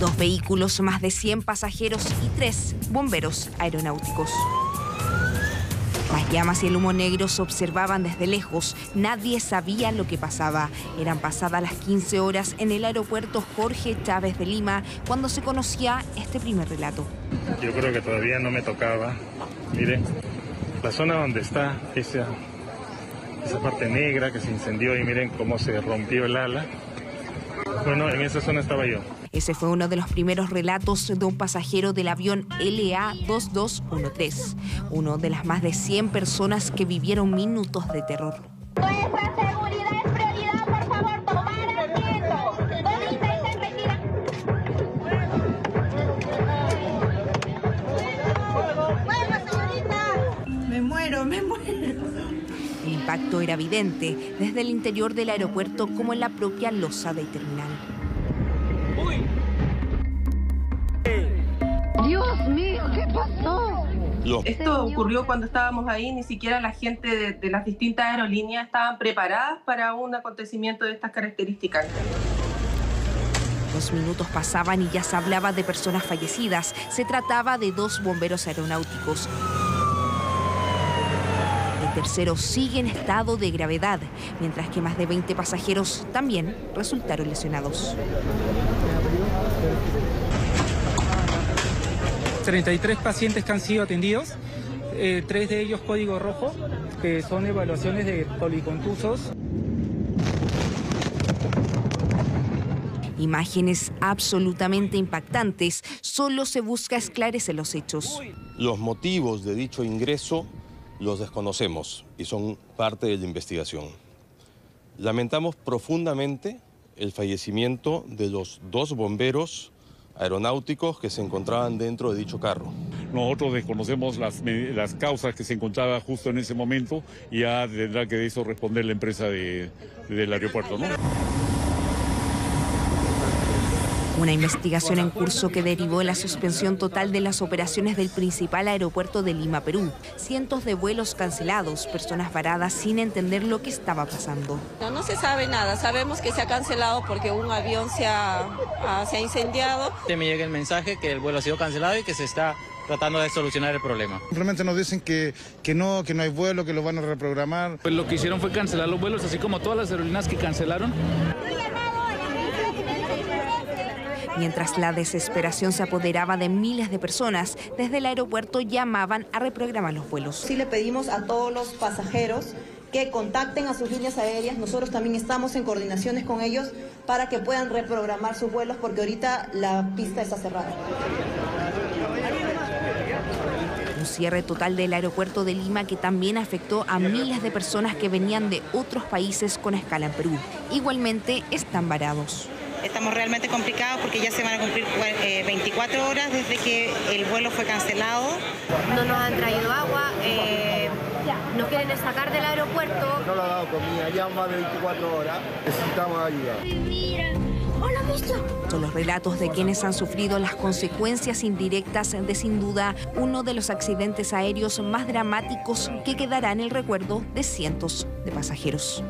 Dos vehículos, más de 100 pasajeros y tres bomberos aeronáuticos. Las llamas y el humo negro se observaban desde lejos. Nadie sabía lo que pasaba. Eran pasadas las 15 horas en el aeropuerto Jorge Chávez de Lima cuando se conocía este primer relato. Yo creo que todavía no me tocaba. Miren, la zona donde está esa, esa parte negra que se incendió y miren cómo se rompió el ala. Bueno, en esa zona estaba yo. Ese fue uno de los primeros relatos de un pasajero del avión LA-2213, uno de las más de 100 personas que vivieron minutos de terror. Nuestra seguridad es impacto era evidente desde el interior del aeropuerto como en la propia losa del terminal. Dios mío, ¿qué pasó? Esto ocurrió cuando estábamos ahí, ni siquiera la gente de, de las distintas aerolíneas estaban preparadas para un acontecimiento de estas características. Los minutos pasaban y ya se hablaba de personas fallecidas. Se trataba de dos bomberos aeronáuticos. El tercero sigue en estado de gravedad, mientras que más de 20 pasajeros también resultaron lesionados. 33 pacientes que han sido atendidos, eh, tres de ellos código rojo, que son evaluaciones de policontusos. Imágenes absolutamente impactantes. Solo se busca esclarecer los hechos. Los motivos de dicho ingreso los desconocemos y son parte de la investigación. Lamentamos profundamente el fallecimiento de los dos bomberos aeronáuticos que se encontraban dentro de dicho carro. Nosotros desconocemos las, causas que se encontraba justo en ese momento y ya tendrá que de eso responder la empresa de- del aeropuerto, ¿no? Una investigación en curso que derivó en la suspensión total de las operaciones del principal aeropuerto de Lima, Perú. Cientos de vuelos cancelados, personas varadas sin entender lo que estaba pasando. No, no se sabe nada. Sabemos que se ha cancelado porque un avión se ha, ha- se ha incendiado. Me llega el mensaje que el vuelo ha sido cancelado y que se está tratando de solucionar el problema. Simplemente nos dicen que, que no, que no hay vuelo, que lo van a reprogramar. Pues lo que hicieron fue cancelar los vuelos, así como todas las aerolíneas que cancelaron. Mientras la desesperación se apoderaba de miles de personas, desde el aeropuerto llamaban a reprogramar los vuelos. Sí le pedimos a todos los pasajeros que contacten a sus líneas aéreas. Nosotros también estamos en coordinaciones con ellos para que puedan reprogramar sus vuelos porque ahorita la pista está cerrada. Un cierre total del aeropuerto de Lima que también afectó a miles de personas que venían de otros países con escala en Perú. Igualmente están varados. Estamos realmente complicados porque ya se van a cumplir eh, 24 horas desde que el vuelo fue cancelado. No nos han traído agua, eh, nos quieren sacar del aeropuerto. No le ha dado comida, ya más de 24 horas. Necesitamos ayuda. Son los relatos de quienes han sufrido las consecuencias indirectas de sin duda uno de los accidentes aéreos más dramáticos que quedará en el recuerdo de cientos de pasajeros.